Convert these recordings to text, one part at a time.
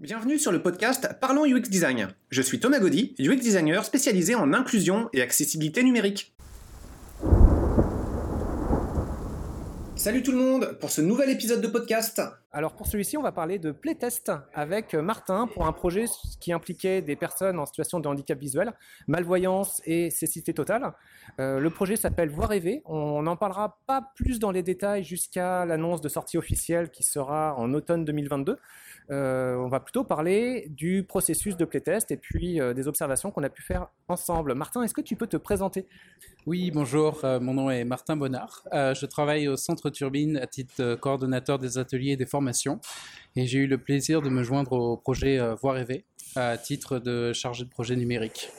Bienvenue sur le podcast Parlons UX Design. Je suis Thomas Gaudy, UX designer spécialisé en inclusion et accessibilité numérique. Salut tout le monde pour ce nouvel épisode de podcast. Alors pour celui-ci, on va parler de playtest avec Martin pour un projet qui impliquait des personnes en situation de handicap visuel, malvoyance et cécité totale. Euh, le projet s'appelle Voir rêver. On n'en parlera pas plus dans les détails jusqu'à l'annonce de sortie officielle qui sera en automne 2022. Euh, on va plutôt parler du processus de playtest et puis euh, des observations qu'on a pu faire ensemble. Martin, est-ce que tu peux te présenter? Oui, bonjour, euh, mon nom est Martin Bonnard. je travaille au Centre Turbine à titre coordonnateur des ateliers et des formations et j'ai eu le plaisir de me joindre au projet Voir rêver à titre de chargé de projet numérique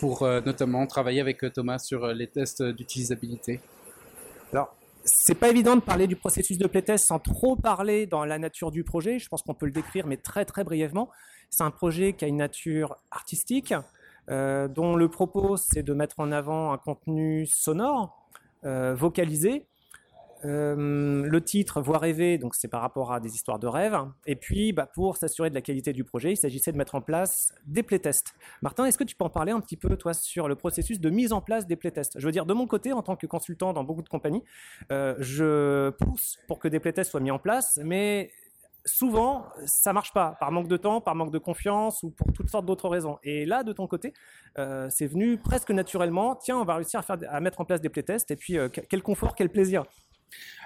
pour notamment travailler avec Thomas sur les tests d'utilisabilité. Alors, c'est pas évident de parler du processus de playtest sans trop parler dans la nature du projet. Je pense qu'on peut le décrire, mais très très brièvement. C'est un projet qui a une nature artistique, euh, dont le propos c'est de mettre en avant un contenu sonore, euh, vocalisé, euh, le titre Voir rêver, donc c'est par rapport à des histoires de rêve. Et puis, bah, pour s'assurer de la qualité du projet, il s'agissait de mettre en place des playtests. Martin, est-ce que tu peux en parler un petit peu, toi, sur le processus de mise en place des playtests? Je veux dire, de mon côté, en tant que consultant dans beaucoup de compagnies, euh, je pousse pour que des playtests soient mis en place, mais souvent, ça marche pas, par manque de temps, par manque de confiance ou pour toutes sortes d'autres raisons. Et là, de ton côté, euh, c'est venu presque naturellement. Tiens, on va réussir à mettre en place des playtests. Et puis, quel confort, quel plaisir.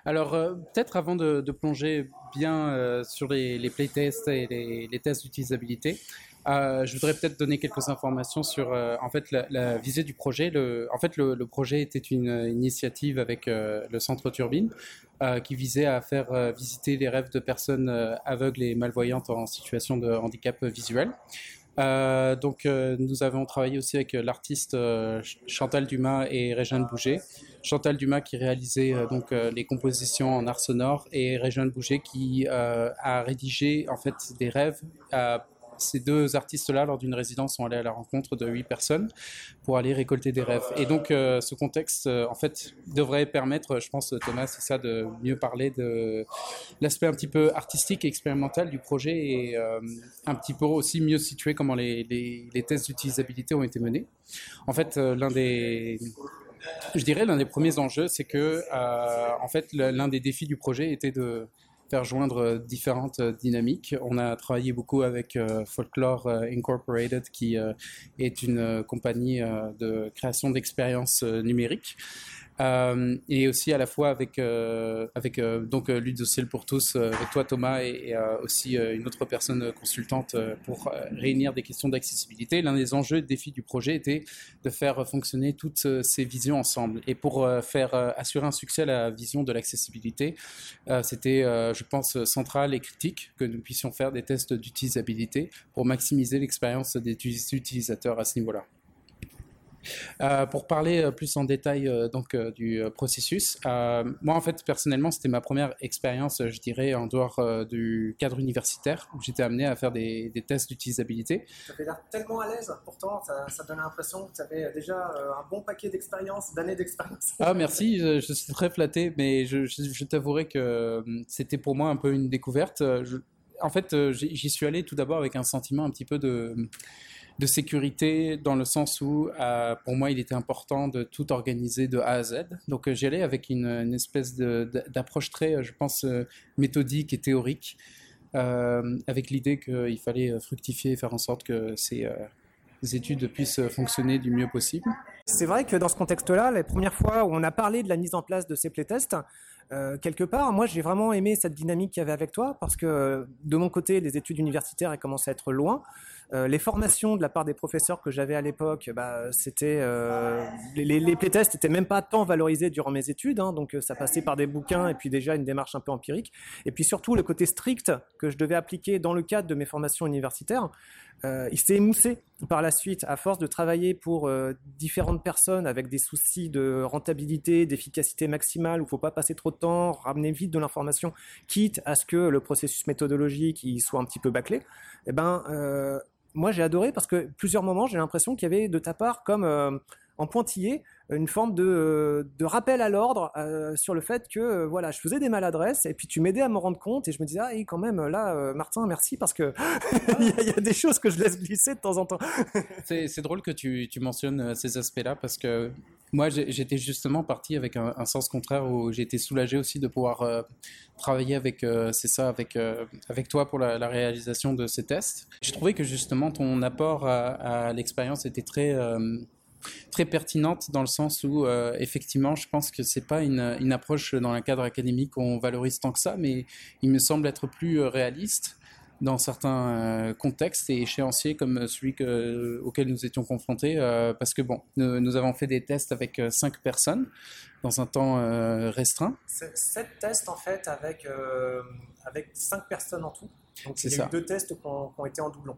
Alors, euh, peut-être avant de, plonger bien euh, sur les, playtests et les, tests d'utilisabilité, euh, je voudrais peut-être donner quelques informations sur en fait la, visée du projet. en fait, le, projet était une initiative avec le Centre Turbine qui visait à faire visiter les rêves de personnes aveugles et malvoyantes en situation de handicap visuel. Donc, nous avons travaillé aussi avec l'artiste Chantal Dumas et Régine Bouger Chantal Dumas qui réalisait euh, donc euh, les compositions en art sonore et Régine Bouger qui euh, a rédigé en fait des rêves. Ces deux artistes-là, lors d'une résidence, sont allés à la rencontre de huit personnes pour aller récolter des rêves. Et donc, ce contexte, en fait, devrait permettre, je pense, Thomas, c'est ça, de mieux parler de l'aspect un petit peu artistique et expérimental du projet et un petit peu aussi mieux situer comment les, les tests d'utilisabilité ont été menés. En fait, l'un des je dirais l'un des premiers enjeux, c'est que euh, en fait l'un des défis du projet était de faire joindre différentes dynamiques. On a travaillé beaucoup avec euh, Folklore euh, Incorporated, qui est une compagnie de création d'expériences numériques. Euh, et aussi à la fois avec, euh, avec euh, donc Ludociel pour tous, avec toi Thomas et, aussi une autre personne consultante pour réunir des questions d'accessibilité. L'un des enjeux et défis du projet était de faire fonctionner toutes ces visions ensemble. Et pour faire assurer un succès à la vision de l'accessibilité, c'était, je pense, central et critique que nous puissions faire des tests d'utilisabilité pour maximiser l'expérience des utilisateurs à ce niveau-là. Euh, pour parler euh, plus en détail euh, donc du processus, moi en fait personnellement c'était ma première expérience, je dirais, en dehors du cadre universitaire où j'étais amené à faire des, tests d'utilisabilité. Ça fait l'air tellement à l'aise, pourtant ça, donne l'impression que tu avais déjà un bon paquet d'expérience, d'années d'expérience. Ah merci, je, suis très flatté, mais je, je t'avouerai que c'était pour moi un peu une découverte. en fait, j'y suis allé tout d'abord avec un sentiment un petit peu de de sécurité dans le sens où, euh, pour moi, il était important de tout organiser de A à Z. Donc, euh, j'y allais avec une, espèce d'approche très, euh, je pense, méthodique et théorique, avec l'idée qu'il fallait fructifier et faire en sorte que ces études puissent fonctionner du mieux possible. C'est vrai que dans ce contexte-là, les premières fois où on a parlé de la mise en place de ces playtests, euh, quelque part, moi j'ai vraiment aimé cette dynamique qu'il y avait avec toi parce que de mon côté, les études universitaires elles commencent à être loin. Euh, les formations de la part des professeurs que j'avais à l'époque, bah, c'était euh, les, les, playtests n'étaient même pas tant valorisés durant mes études, hein, donc ça passait par des bouquins et puis déjà une démarche un peu empirique. Et puis surtout le côté strict que je devais appliquer dans le cadre de mes formations universitaires, il s'est émoussé par la suite à force de travailler pour différentes personnes avec des soucis de rentabilité, d'efficacité maximale où il faut pas passer trop de temps, ramener vite de l'information, quitte à ce que le processus méthodologique soit un petit peu bâclé, eh ben, euh, moi j'ai adoré parce que plusieurs moments j'ai l'impression qu'il y avait de ta part comme euh, en pointillé une forme de, de rappel à l'ordre sur le fait que voilà, je faisais des maladresses et puis tu m'aidais à me rendre compte et je me disais ah quand même là Martin merci parce que il y, a des choses que je laisse glisser de temps en temps. c'est drôle que tu, tu mentionnes ces aspects-là parce que moi, j'étais justement parti avec un, sens contraire où été soulagé aussi de pouvoir euh, travailler avec, euh, c'est ça, avec, euh, toi pour la, réalisation de ces tests. J'ai trouvé que justement ton apport à, l'expérience était très, très pertinente dans le sens où, effectivement, je pense que c'est pas une, une, approche dans le cadre académique qu'on valorise tant que ça, mais il me semble être plus réaliste dans certains euh, contextes et échéanciers comme celui que, auquel nous étions confrontés, euh, parce que bon, nous, avons fait des tests avec euh, cinq personnes dans un temps restreint. Sept tests en fait avec, avec cinq personnes en tout. Donc il y a eu deux tests qui ont, qui ont, été en doublon.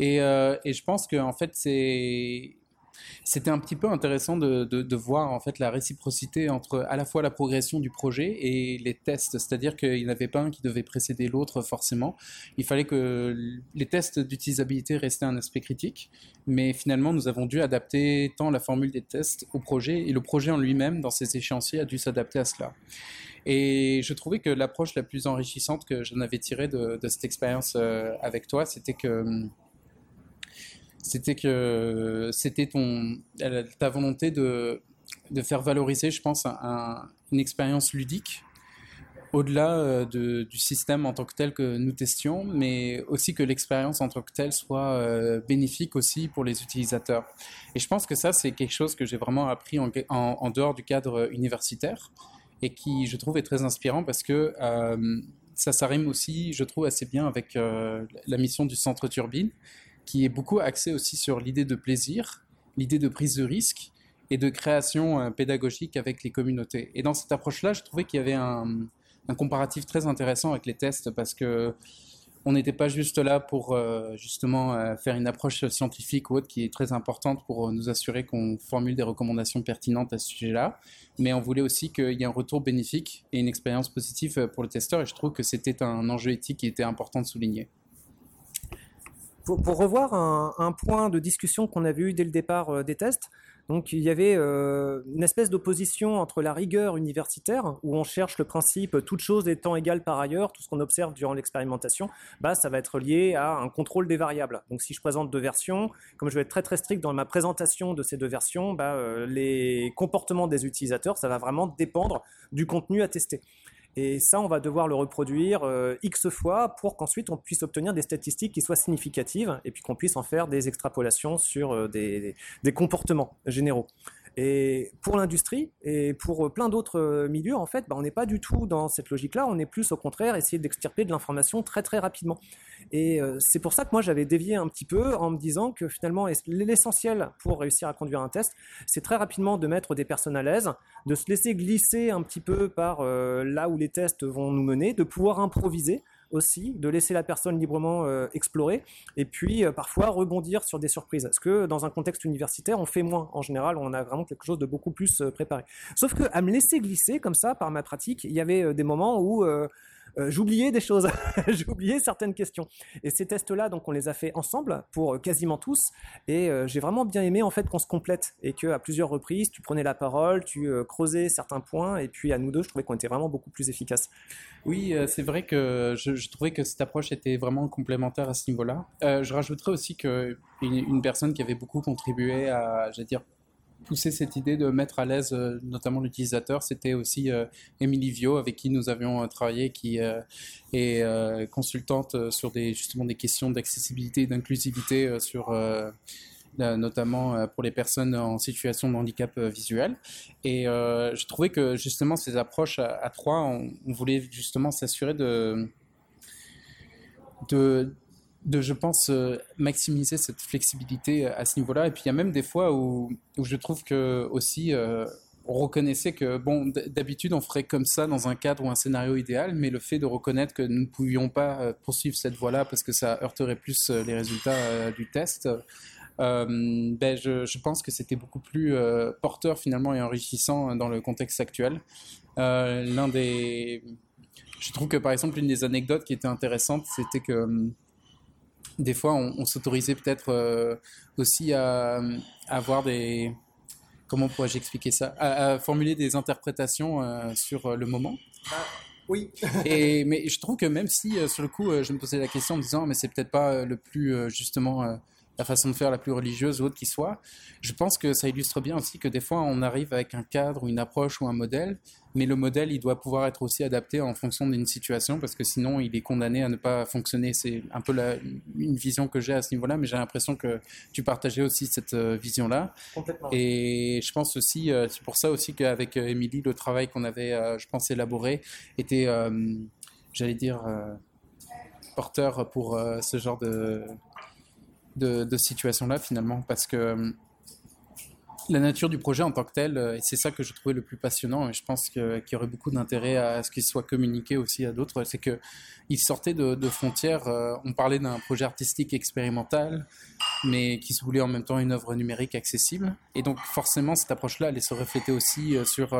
Et, et je pense que en fait c'est c'était un petit peu intéressant de, de, voir en fait la réciprocité entre à la fois la progression du projet et les tests, c'est-à-dire qu'il n'y avait pas un qui devait précéder l'autre forcément. Il fallait que les tests d'utilisabilité restaient un aspect critique, mais finalement nous avons dû adapter tant la formule des tests au projet et le projet en lui-même dans ses échéanciers a dû s'adapter à cela. Et je trouvais que l'approche la plus enrichissante que j'en avais tirée de, cette expérience euh, avec toi, c'était que c'était que c'était ton ta volonté de, de faire valoriser, je pense, une expérience ludique au-delà euh, de, du système en tant que tel que nous testions, mais aussi que l'expérience en tant que telle soit euh, bénéfique aussi pour les utilisateurs. Et je pense que ça, c'est quelque chose que j'ai vraiment appris en, en, dehors du cadre universitaire et qui, je trouve, est très inspirant parce que euh, ça s'arrime aussi, je trouve, assez bien avec la mission du Centre Turbine qui est beaucoup axé aussi sur l'idée de plaisir, l'idée de prise de risque et de création euh, pédagogique avec les communautés. Et dans cette approche-là, je trouvais qu'il y avait un, comparatif très intéressant avec les tests parce que on n'était pas juste là pour euh, justement euh, faire une approche scientifique ou autre qui est très importante pour nous assurer qu'on formule des recommandations pertinentes à ce sujet-là, mais on voulait aussi qu'il y ait un retour bénéfique et une expérience positive pour le testeur et je trouve que c'était un enjeu éthique qui était important de souligner pour, revoir un, point de discussion qu'on avait eu dès le départ euh, des tests, donc il y avait euh, une espèce d'opposition entre la rigueur universitaire, où on cherche le principe toute chose étant égale par ailleurs, tout ce qu'on observe durant l'expérimentation, bah, ça va être lié à un contrôle des variables. Donc si je présente deux versions, comme je vais être très très strict dans ma présentation de ces deux versions, bah, euh, les comportements des utilisateurs, ça va vraiment dépendre du contenu à tester. Et ça, on va devoir le reproduire euh, X fois pour qu'ensuite on puisse obtenir des statistiques qui soient significatives et puis qu'on puisse en faire des extrapolations sur euh, des, comportements généraux. Et pour l'industrie et pour plein d'autres euh, milieux, en fait, bah, on n'est pas du tout dans cette logique-là. On est plus au contraire essayer d'extirper de l'information très très rapidement. Et euh, c'est pour ça que moi j'avais dévié un petit peu en me disant que finalement l'essentiel pour réussir à conduire un test, c'est très rapidement de mettre des personnes à l'aise, de se laisser glisser un petit peu par euh, là où les tests vont nous mener, de pouvoir improviser aussi, de laisser la personne librement euh, explorer, et puis parfois rebondir sur des surprises. Parce que dans un contexte universitaire, on fait moins. En général, on a vraiment quelque chose de beaucoup plus préparé. Sauf que à me laisser glisser comme ça par ma pratique, il y avait des moments où euh, j'oubliais des choses, j'oubliais certaines questions. Et ces tests-là, donc on les a fait ensemble pour euh, quasiment tous, et euh, j'ai vraiment bien aimé en fait qu'on se complète et que à plusieurs reprises, tu prenais la parole, tu creusais certains points, et puis à nous deux, je trouvais qu'on était vraiment beaucoup plus efficaces. Oui, c'est vrai que je, trouvais que cette approche était vraiment complémentaire à ce niveau-là. je rajouterais aussi que une, personne qui avait beaucoup contribué à, j'allais dire, poussé cette idée de mettre à l'aise euh, notamment l'utilisateur, c'était aussi euh, Émilie Vio avec qui nous avions euh, travaillé, qui est consultante sur des, justement des questions d'accessibilité et d'inclusivité sur notamment pour les personnes en situation de handicap visuel. Et je trouvais que justement ces approches à, trois, on, voulait justement s'assurer de de, je pense, euh, maximiser cette flexibilité à ce niveau-là. Et puis il y a même des fois où, où je trouve que aussi euh, on reconnaissait que, bon, d'habitude on ferait comme ça dans un cadre ou un scénario idéal, mais le fait de reconnaître que nous ne pouvions pas euh, poursuivre cette voie-là parce que ça heurterait plus les résultats du test, ben je, je, pense que c'était beaucoup plus porteur finalement et enrichissant dans le contexte actuel. L'un des, je trouve que par exemple une des anecdotes qui était intéressante, c'était que des fois, on, s'autorisait peut-être euh, aussi à, avoir des, comment pourrais-je expliquer ça? À, formuler des interprétations sur le moment. Bah, oui. et mais je trouve que même si sur le coup je me posais la question en me disant mais c'est peut-être pas le plus justement la façon de faire la plus religieuse ou autre qui soit. Je pense que ça illustre bien aussi que des fois on arrive avec un cadre ou une approche ou un modèle, mais le modèle il doit pouvoir être aussi adapté en fonction d'une situation parce que sinon il est condamné à ne pas fonctionner. C'est un peu la, une vision que j'ai à ce niveau-là, mais j'ai l'impression que tu partageais aussi cette euh, vision-là. Complètement. Et je pense aussi, euh, c'est pour ça aussi qu'avec euh, Émilie, le travail qu'on avait, je pense, élaboré était, j'allais dire, porteur pour ce genre de de, situation-là finalement, parce que euh, la nature du projet en tant que tel, euh, et c'est ça que je trouvais le plus passionnant, et je pense qu'il y aurait beaucoup d'intérêt à ce qu'il soit communiqué aussi à d'autres, c'est qu'il sortait de, frontières, euh, on parlait d'un projet artistique expérimental, mais qui se voulait en même temps une œuvre numérique accessible, et donc forcément cette approche-là allait se refléter aussi sur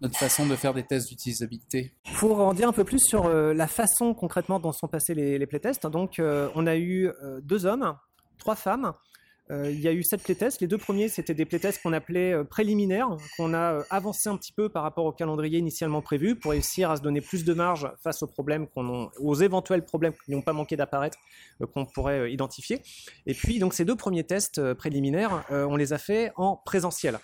notre façon de faire des tests d'utilisabilité. Pour en dire un peu plus sur euh, la façon concrètement dont sont passés les, playtests, donc euh, on a eu euh, deux hommes, trois femmes. il y a eu sept playtests. Les deux premiers, c'était des playtests qu'on appelait préliminaires, qu'on a avancé un petit peu par rapport au calendrier initialement prévu pour réussir à se donner plus de marge face aux problèmes qu'on aux éventuels problèmes qui n'ont pas manqué d'apparaître, qu'on pourrait identifier. Et puis, donc, ces deux premiers tests préliminaires, on les a fait en présentiel.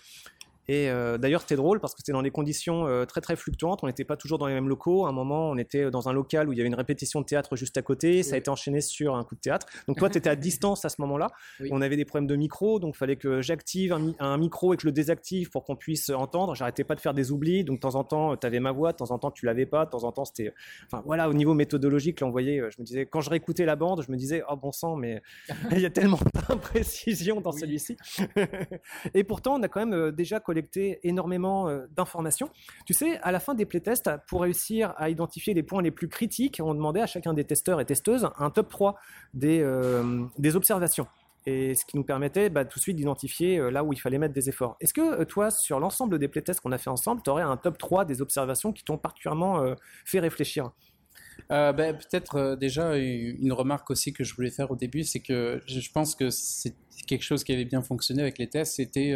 Et euh, d'ailleurs, c'était drôle parce que c'était dans des conditions euh, très très fluctuantes. On n'était pas toujours dans les mêmes locaux. À un moment, on était dans un local où il y avait une répétition de théâtre juste à côté. Ça a été enchaîné sur un coup de théâtre. Donc toi, tu étais à distance à ce moment-là. On avait des problèmes de micro, donc il fallait que j'active un, micro et que je le désactive pour qu'on puisse entendre. J'arrêtais pas de faire des oublis. Donc de temps en temps, tu avais ma voix, de temps en temps, tu l'avais pas. De temps en temps, c'était. Enfin voilà, au niveau méthodologique, là, on voyait. Je me disais, quand je réécoutais la bande, je me disais, oh bon sang, mais il y a tellement d'imprécisions dans celui-ci. et pourtant, on a quand même euh, déjà collecté énormément euh, d'informations. Tu sais, à la fin des playtests, pour réussir à identifier les points les plus critiques, on demandait à chacun des testeurs et testeuses un top 3 des, euh, des observations et ce qui nous permettait bah, tout de suite d'identifier euh, là où il fallait mettre des efforts. Est-ce que toi, sur l'ensemble des playtests qu'on a fait ensemble, tu aurais un top 3 des observations qui t'ont particulièrement fait réfléchir? Ben, Peut-être déjà une remarque aussi que je voulais faire au début, c'est que je pense que c'est quelque chose qui avait bien fonctionné avec les tests, c'était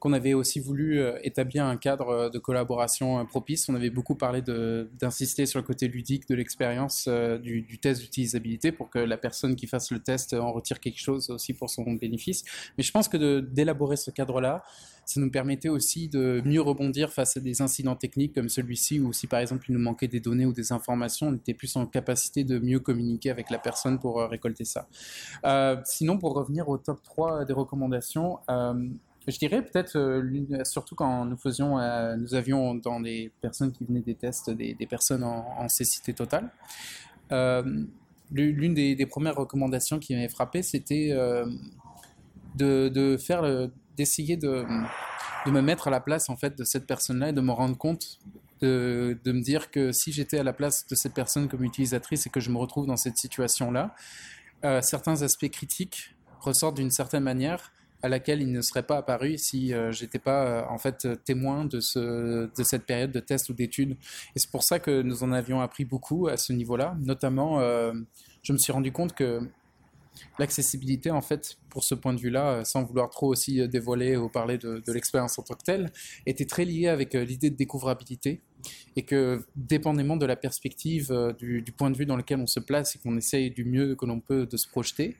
qu'on avait aussi voulu euh, établir un cadre euh, de collaboration euh, propice. On avait beaucoup parlé d'insister sur le côté ludique de l'expérience du, test d'utilisabilité pour que la personne qui fasse le test en retire quelque chose aussi pour son bénéfice. Mais je pense que d'élaborer ce cadre-là, ça nous permettait aussi de mieux rebondir face à des incidents techniques comme celui-ci, ou si par exemple il nous manquait des données ou des informations, on était plus en capacité de mieux communiquer avec la personne pour récolter ça. sinon, pour revenir au top 3 des recommandations, je dirais peut-être, euh, surtout quand nous faisions, euh, nous avions dans les personnes qui venaient des tests des, personnes en, cécité totale. Euh, l'une des, premières recommandations qui m'avait frappé, c'était de, d'essayer de, me mettre à la place en fait de cette personne-là et de me rendre compte de, me dire que si j'étais à la place de cette personne comme utilisatrice et que je me retrouve dans cette situation-là, certains aspects critiques ressortent d'une certaine manière à laquelle il ne serait pas apparu si euh, j'étais pas euh, en fait témoin de, ce, de cette période de test ou d'études. Et c'est pour ça que nous en avions appris beaucoup à ce niveau-là. Notamment, euh, je me suis rendu compte que l'accessibilité, en fait, pour ce point de vue-là, sans vouloir trop aussi dévoiler ou parler de, l'expérience en tant que telle, était très liée avec l'idée de découvrabilité et que dépendamment de la perspective, du, point de vue dans lequel on se place et qu'on essaye du mieux que l'on peut de se projeter,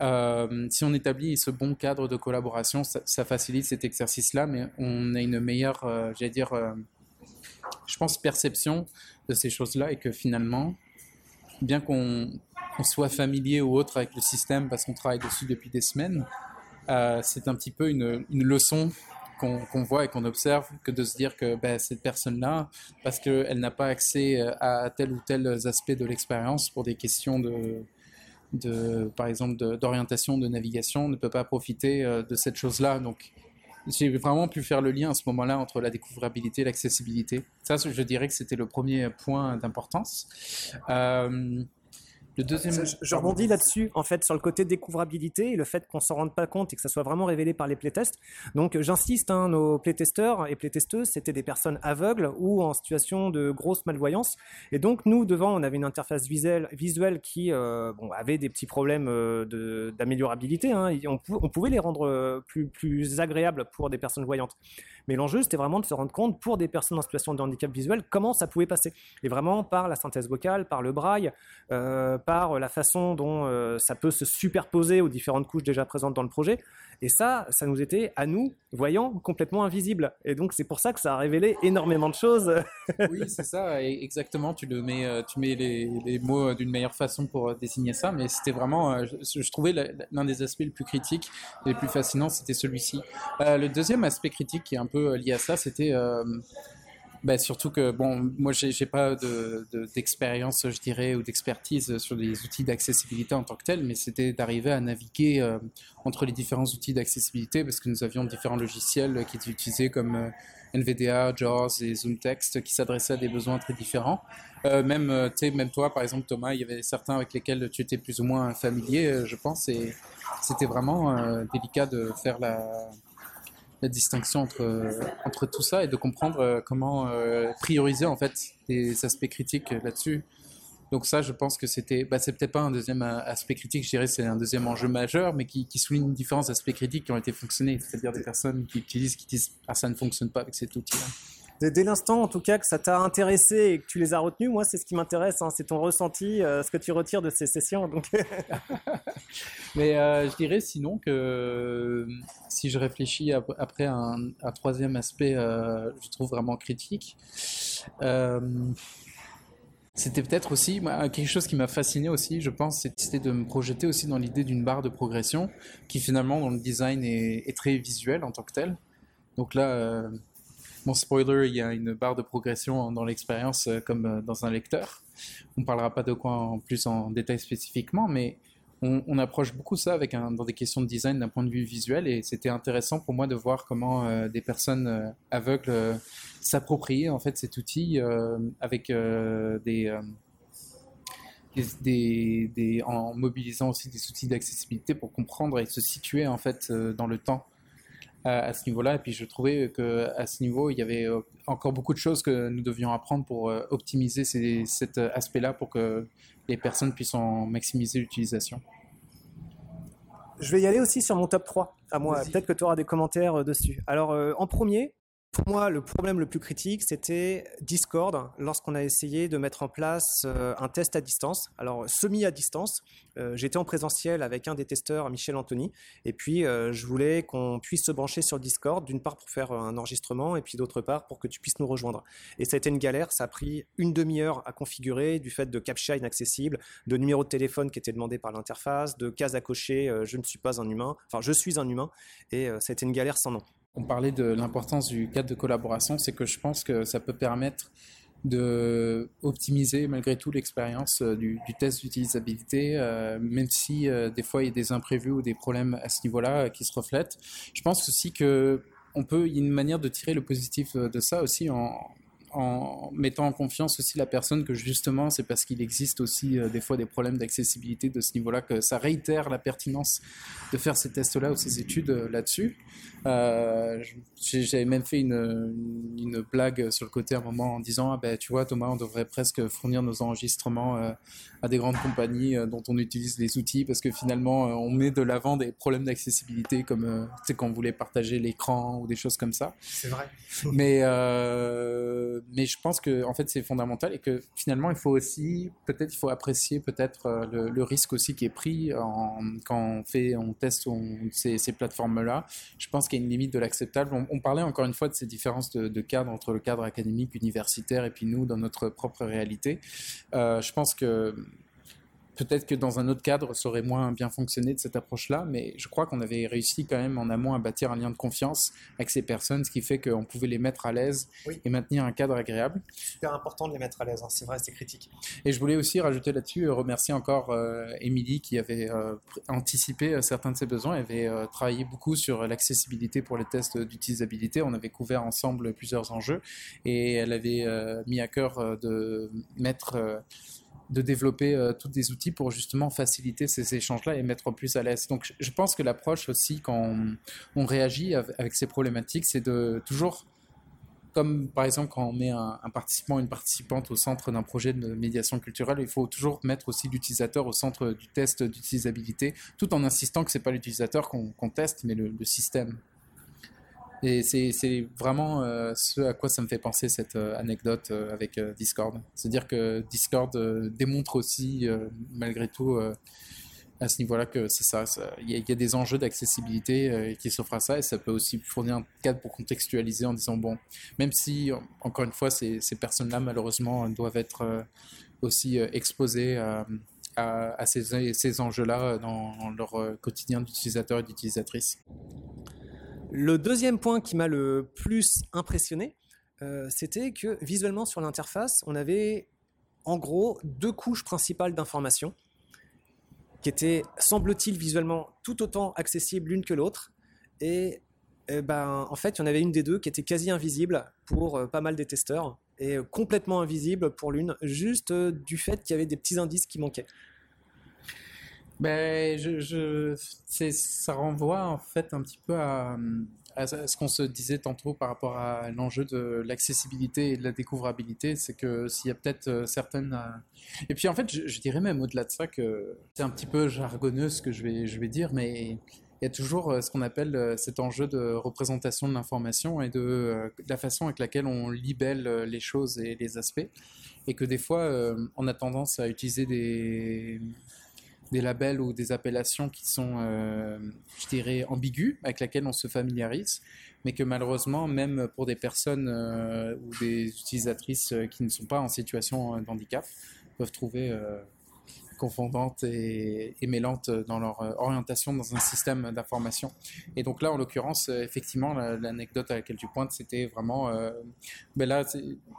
euh, si on établit ce bon cadre de collaboration, ça, facilite cet exercice-là, mais on a une meilleure, euh, j'allais dire, euh, je pense, perception de ces choses-là et que finalement, bien qu'on soit familier ou autre avec le système parce qu'on travaille dessus depuis des semaines, c'est un petit peu une, leçon qu'on voit et qu'on observe que de se dire que ben, cette personne-là, parce qu'elle n'a pas accès à tel ou tel aspect de l'expérience pour des questions de, de, par exemple, d'orientation, de, navigation, ne peut pas profiter euh, de cette chose-là. Donc, j'ai vraiment pu faire le lien à ce moment-là entre la découvrabilité et l'accessibilité. Ça, je dirais que c'était le premier point d'importance. Euh, Le deuxième. Je, je rebondis là-dessus, en fait, sur le côté découvrabilité et le fait qu'on s'en rende pas compte et que ça soit vraiment révélé par les playtests. Donc, j'insiste, hein, nos playtesteurs et playtesteuses, c'était des personnes aveugles ou en situation de grosse malvoyance. Et donc, nous, devant, on avait une interface visuelle, visuelle qui euh, bon, avait des petits problèmes euh, d'améliorabilité. Hein, on, pou- on pouvait les rendre euh, plus, plus agréables pour des personnes voyantes. Mais l'enjeu, c'était vraiment de se rendre compte pour des personnes en situation de handicap visuel comment ça pouvait passer. Et vraiment par la synthèse vocale, par le braille, euh, par la façon dont euh, ça peut se superposer aux différentes couches déjà présentes dans le projet. Et ça, ça nous était, à nous, voyants, complètement invisible. Et donc, c'est pour ça que ça a révélé énormément de choses. Oui, c'est ça, exactement. Tu le mets, euh, tu mets les, mots d'une meilleure façon pour désigner ça, mais c'était vraiment, je, trouvais l'un des aspects les plus critiques, les plus fascinants, c'était celui-ci. Le deuxième aspect critique qui est un peu euh, lié à ça, c'était euh, bah, surtout que bon, moi j'ai pas de- de- d'expérience, je dirais, ou d'expertise sur les outils d'accessibilité en tant que tel, mais c'était d'arriver à naviguer euh, entre les différents outils d'accessibilité parce que nous avions différents logiciels qui étaient utilisés comme NVDA, JAWS et ZoomText qui s'adressaient à des besoins très différents. Même, même toi, par exemple, Thomas, il y avait certains avec lesquels tu étais plus ou moins familier, je pense, et c'était vraiment délicat de faire la, la distinction entre, euh, entre tout ça et de comprendre euh, comment euh, prioriser en fait les aspects critiques là-dessus. Donc ça, je pense que c'était, bah, c'est peut-être pas un deuxième aspect critique, je dirais c'est un deuxième enjeu majeur, mais qui, qui souligne différents aspects critiques qui ont été fonctionnés, c'est-à-dire des personnes qui utilisent, qui disent ah ça ne fonctionne pas avec cet outil-là. Dès, l'instant, en tout cas, que ça t'a intéressé et que tu les as retenus, moi, c'est ce qui m'intéresse. hein, c'est ton ressenti, euh, ce que tu retires de ces sessions. Donc, Mais euh, je dirais sinon que euh, si je réfléchis ap- après un, un troisième aspect, je trouve vraiment critique. c'était peut-être aussi quelque chose qui m'a fasciné aussi, je pense, c'était de me projeter aussi dans l'idée d'une barre de progression qui finalement dans le design est, est très visuel en tant que tel. Donc là, mon spoiler, il y a une barre de progression dans l'expérience euh, comme euh, dans un lecteur. On ne parlera pas de quoi en plus en détail spécifiquement, mais on, approche beaucoup ça avec dans des questions de design d'un point de vue visuel et c'était intéressant pour moi de voir comment euh, des personnes aveugles euh, s'appropriaient en fait cet outil avec des, en mobilisant aussi des outils d'accessibilité pour comprendre et se situer en fait dans le temps à, ce niveau-là. Et puis je trouvais que à ce niveau, il y avait euh, encore beaucoup de choses que nous devions apprendre pour euh, optimiser ces- cet aspect-là pour que les personnes puissent en maximiser l'utilisation. je vais y aller aussi sur mon top 3 à moi. Peut-être que tu auras des commentaires euh, dessus. Alors, euh, en premier, pour moi, le problème le plus critique, c'était Discord lorsqu'on a essayé de mettre en place euh, un test à distance. Alors, semi à distance. Euh, J'étais en présentiel avec un des testeurs, Michel Anthony, et puis euh, je voulais qu'on puisse se brancher sur Discord, d'une part pour faire un enregistrement, et puis d'autre part pour que tu puisses nous rejoindre. Et ça a été une galère, ça a pris une demi-heure à configurer, du fait de captcha inaccessible, de numéro de téléphone qui était demandé par l'interface, de cases à cocher, je ne suis pas un humain, enfin je suis un humain, et ça a été une galère sans nom. On parlait de l'importance du cadre de collaboration, c'est que je pense que ça peut permettre de optimiser malgré tout l'expérience euh, du, test d'utilisabilité, euh, même si euh, des fois il y a des imprévus ou des problèmes à ce niveau-là qui se reflètent. Je pense aussi que on peut, il y a une manière de tirer le positif de ça aussi en, en mettant en confiance aussi la personne que justement c'est parce qu'il existe aussi euh, des fois des problèmes d'accessibilité de ce niveau-là que ça réitère la pertinence de faire ces tests-là ou ces études euh, là-dessus. Euh, J'avais même fait une, une blague sur le côté à un moment en disant ah ben tu vois Thomas on devrait presque fournir nos enregistrements à des grandes compagnies dont on utilise les outils parce que finalement on met de l'avant des problèmes d'accessibilité comme sais quand on voulait partager l'écran ou des choses comme ça C'est vrai. mais euh, mais je pense que en fait c'est fondamental et que finalement il faut aussi peut-être il faut apprécier peut-être euh, le, risque aussi qui est pris quand on fait on teste ces, plateformes là je pense qu'il y a une limite de l'acceptable. On, parlait encore une fois de ces différences de, de cadre entre le cadre académique universitaire et puis nous dans notre propre réalité. Euh, je pense que Peut-être que dans un autre cadre, ça aurait moins bien fonctionné de cette approche-là, mais je crois qu'on avait réussi quand même en amont à bâtir un lien de confiance avec ces personnes, ce qui fait qu'on pouvait les mettre à l'aise Oui. et maintenir un cadre agréable. Super important de les mettre à l'aise, hein. c'est vrai, c'est critique. Et je voulais aussi rajouter là-dessus, euh, remercier encore euh, Émilie qui avait euh, anticipé euh, certains de ses besoins, elle avait travaillé beaucoup sur l'accessibilité pour les tests d'utilisabilité. On avait couvert ensemble plusieurs enjeux et elle avait mis à cœur de mettre de développer euh, tous des outils pour justement faciliter ces échanges-là et mettre plus à l'aise. Donc je pense que l'approche aussi quand on, réagit avec ces problématiques, c'est de toujours, comme par exemple quand on met un, un participant, une participante au centre d'un projet de médiation culturelle, il faut toujours mettre aussi l'utilisateur au centre du test d'utilisabilité, tout en insistant que c'est pas l'utilisateur qu'on teste, mais le système. Et c'est vraiment euh, ce à quoi ça me fait penser cette euh, anecdote euh, avec Discord. C'est-à-dire que Discord démontre aussi, malgré tout, à ce niveau-là, que. Il y, a des enjeux d'accessibilité qui s'offrent à ça et ça peut aussi fournir un cadre pour contextualiser en disant, bon, même si, encore une fois, ces, ces personnes-là, malheureusement, doivent être aussi exposées à, à, ces, ces enjeux-là dans leur quotidien d'utilisateur et d'utilisatrice. Le deuxième point qui m'a le plus impressionné, euh, c'était que visuellement sur l'interface, on avait en gros deux couches principales d'informations qui étaient, semble-t-il, visuellement tout autant accessibles l'une que l'autre. Et, eh ben, en fait, il y en avait une des deux qui était quasi invisible pour euh, pas mal des testeurs et complètement invisible pour l'une, juste euh, du fait qu'il y avait des petits indices qui manquaient. Ben, je, ça renvoie en fait un petit peu à, à ce qu'on se disait tantôt par rapport à l'enjeu de l'accessibilité et de la découvrabilité. C'est que s'il y a peut-être euh, certaines. Euh, et puis en fait, je, dirais même au-delà de ça que c'est un petit peu jargonneux ce que je vais, je vais dire, mais il y a toujours euh, ce qu'on appelle cet enjeu de représentation de l'information et de, la façon avec laquelle on libelle les choses et les aspects. Et que des fois, on a tendance à utiliser des, des labels ou des appellations qui sont, euh, je dirais, ambiguës, avec lesquelles on se familiarise, mais que malheureusement, même pour des personnes euh, ou des utilisatrices euh, qui ne sont pas en situation d'handicap, peuvent trouver confondantes et, mêlantes dans leur orientation dans un système d'information. Et donc là, en l'occurrence, effectivement, l'anecdote à laquelle tu pointes, c'était vraiment ben là,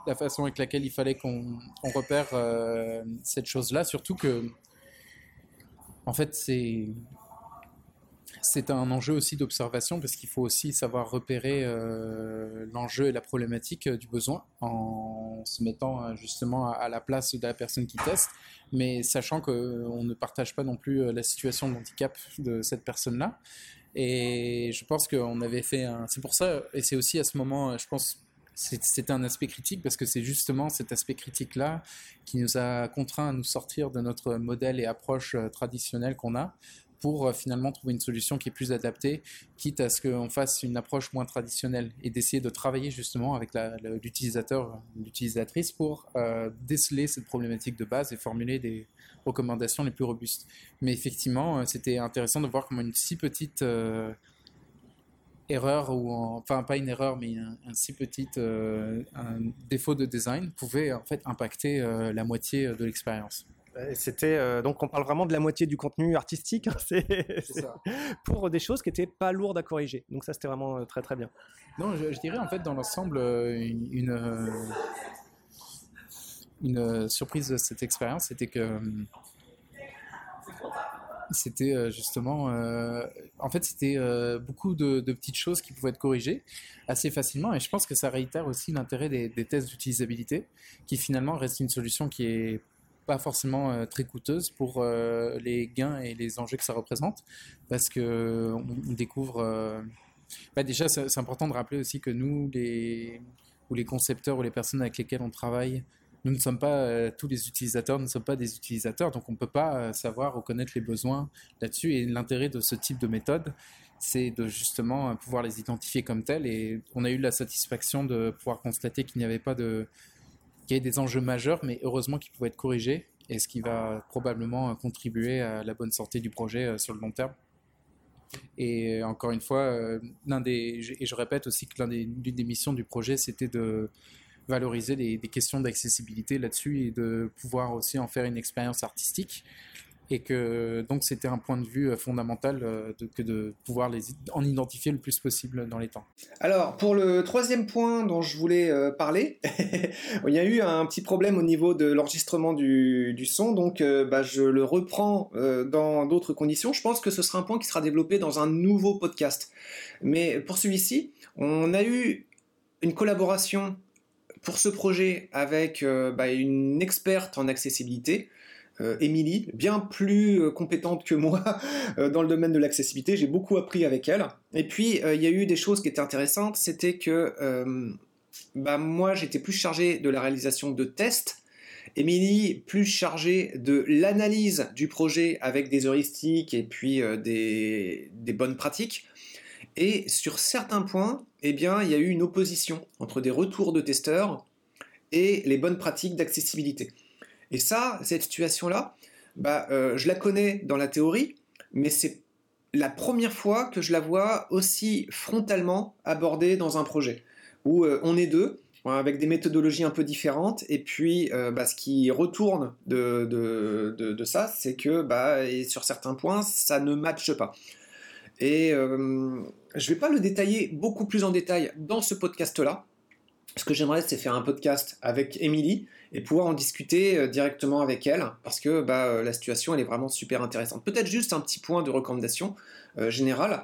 la façon avec laquelle il fallait qu'on repère cette chose-là, surtout que en fait, c'est c'est un enjeu aussi d'observation parce qu'il faut aussi savoir repérer euh, l'enjeu et la problématique euh, du besoin en se mettant euh, justement à, la place de la personne qui teste, mais sachant qu'on ne partage pas non plus la situation de handicap de cette personne-là. Et je pense qu'on avait fait un... C'est pour ça, et c'est aussi à ce moment, je pense, c'était un aspect critique parce que c'est justement cet aspect critique-là qui nous a contraints à nous sortir de notre modèle et approche euh, traditionnelle qu'on a pour euh, finalement trouver une solution qui est plus adaptée, quitte à ce qu'on fasse une approche moins traditionnelle et d'essayer de travailler justement avec l'utilisateur, l'utilisatrice pour euh, déceler cette problématique de base et formuler des recommandations les plus robustes. Mais effectivement, c'était intéressant de voir comment une si petite erreur ou enfin pas une erreur mais un, si petit euh, un défaut de design pouvait en fait impacter euh, la moitié de l'expérience. C'était euh, donc on parle vraiment de la moitié du contenu artistique, hein, pour des choses qui étaient pas lourdes à corriger. Donc ça c'était vraiment très très bien. Non, je, dirais en fait dans l'ensemble une, une, une surprise de cette expérience, c'était que c'était euh, justement, euh, en fait, c'était euh, beaucoup de, petites choses qui pouvaient être corrigées assez facilement. Et je pense que ça réitère aussi l'intérêt des, tests d'utilisabilité, qui finalement reste une solution qui est pas forcément très coûteuse pour les gains et les enjeux que ça représente, parce que on, découvre. Bah déjà, c'est important de rappeler aussi que nous, les ou les concepteurs ou les personnes avec lesquelles on travaille nous ne sommes pas euh, tous les utilisateurs, nous ne sommes pas des utilisateurs, donc on ne peut pas euh, savoir ou connaître les besoins là-dessus. Et l'intérêt de ce type de méthode, c'est de justement euh, pouvoir les identifier comme tels. Et on a eu la satisfaction de pouvoir constater qu'il n'y avait pas de, qu'il y avait des enjeux majeurs, mais heureusement qu'ils pouvaient être corrigés, et ce qui va probablement contribuer à la bonne santé du projet sur le long terme. Et encore une fois, l'un des, et je répète aussi que l'une des missions du projet, c'était de valoriser des questions d'accessibilité là-dessus et de pouvoir aussi en faire une expérience artistique. Et que donc c'était un point de vue euh, fondamental euh, que de pouvoir les, en identifier le plus possible dans les temps. Alors pour le troisième point dont je voulais euh, parler, il y a eu un petit problème au niveau de l'enregistrement du, du, son, donc bah, je le reprends dans d'autres conditions. Je pense que ce sera un point qui sera développé dans un nouveau podcast. Mais pour celui-ci, on a eu une collaboration pour ce projet avec euh, bah, une experte en accessibilité. Émilie, bien plus compétente que moi dans le domaine de l'accessibilité. J'ai beaucoup appris avec elle. Et puis, il y a eu des choses qui étaient intéressantes. C'était que bah, moi, j'étais plus chargé de la réalisation de tests. Émilie, plus chargée de l'analyse du projet avec des heuristiques et puis des bonnes pratiques. Et sur certains points, eh bien, il y a eu une opposition entre des retours de testeurs et les bonnes pratiques d'accessibilité. Et ça, cette situation-là, bah, euh, je la connais dans la théorie, mais c'est la première fois que je la vois aussi frontalement abordée dans un projet, où euh, on est deux, avec des méthodologies un peu différentes, et puis euh, bah, ce qui retourne de, de, ça, c'est que bah, et sur certains points, ça ne matche pas. Et je ne vais pas le détailler beaucoup plus en détail dans ce podcast-là, ce que j'aimerais, c'est faire un podcast avec Émilie et pouvoir en discuter euh, directement avec elle, parce que bah, euh, la situation, elle est vraiment super intéressante. Peut-être juste un petit point de recommandation euh, générale.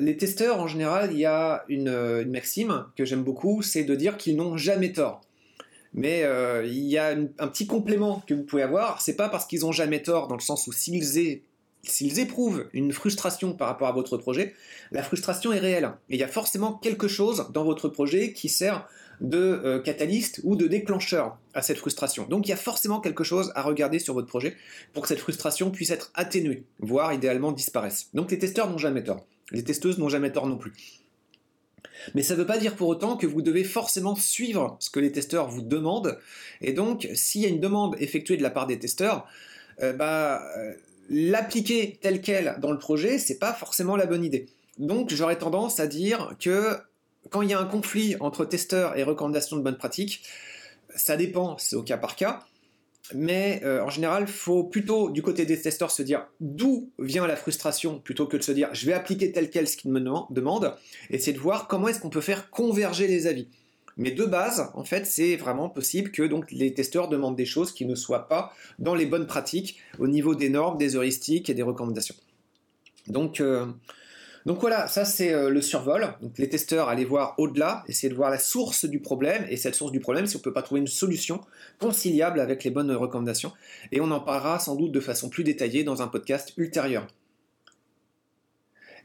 les testeurs, en général, il y a une, maxime que j'aime beaucoup, c'est de dire qu'ils n'ont jamais tort. Mais il y a un petit complément que vous pouvez avoir, c'est pas parce qu'ils n'ont jamais tort, dans le sens où s'ils s'ils éprouvent une frustration par rapport à votre projet, la frustration est réelle. Et il y a forcément quelque chose dans votre projet qui sert de euh, catalyste ou de déclencheur à cette frustration. Donc il y a forcément quelque chose à regarder sur votre projet pour que cette frustration puisse être atténuée, voire idéalement disparaisse. Donc les testeurs n'ont jamais tort. Les testeuses n'ont jamais tort non plus. Mais ça ne veut pas dire pour autant que vous devez forcément suivre ce que les testeurs vous demandent. Et donc, s'il y a une demande effectuée de la part des testeurs, euh, bah, euh, l'appliquer tel quel dans le projet, c'est pas forcément la bonne idée. Donc j'aurais tendance à dire que quand il y a un conflit entre testeurs et recommandations de bonne pratique, ça dépend, c'est au cas par cas. Mais euh, en général, faut plutôt, du côté des testeurs, se dire d'où vient la frustration, plutôt que de se dire je vais appliquer tel quel ce qu'ils me demandent, essayer de voir comment est-ce qu'on peut faire converger les avis. Mais de base, en fait, c'est vraiment possible que donc les testeurs demandent des choses qui ne soient pas dans les bonnes pratiques au niveau des normes, des heuristiques et des recommandations. Donc, euh, donc voilà, ça c'est euh, le survol. Les testeurs, allez voir au-delà, essayer de voir la source du problème, et cette source du problème, si on ne peut pas trouver une solution conciliable avec les bonnes recommandations. Et on en parlera sans doute de façon plus détaillée dans un podcast ultérieur.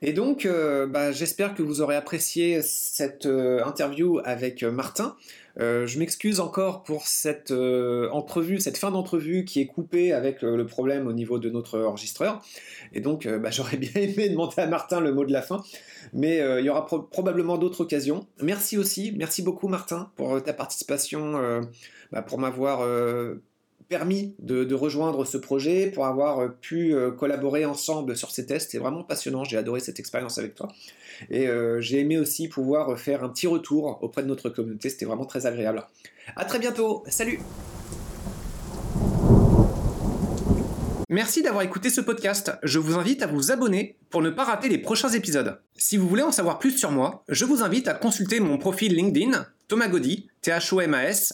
Et donc, euh, bah, j'espère que vous aurez apprécié cette euh, interview avec euh, Martin. je m'excuse encore pour cette entrevue, cette fin d'entrevue qui est coupée avec le problème au niveau de notre enregistreur. Et donc, bah, j'aurais bien aimé demander à Martin le mot de la fin, mais il y aura probablement d'autres occasions. Merci aussi, merci beaucoup Martin pour ta participation, bah, pour m'avoir permis de, rejoindre ce projet, pour avoir euh, pu euh, collaborer ensemble sur ces tests. C'est vraiment passionnant, j'ai adoré cette expérience avec toi. Et euh, j'ai aimé aussi pouvoir faire un petit retour auprès de notre communauté, c'était vraiment très agréable. A très bientôt, salut Merci d'avoir écouté ce podcast. Je vous invite à vous abonner pour ne pas rater les prochains épisodes. Si vous voulez en savoir plus sur moi, je vous invite à consulter mon profil LinkedIn, Thomas Gaudy, T-H-O-M-A-S,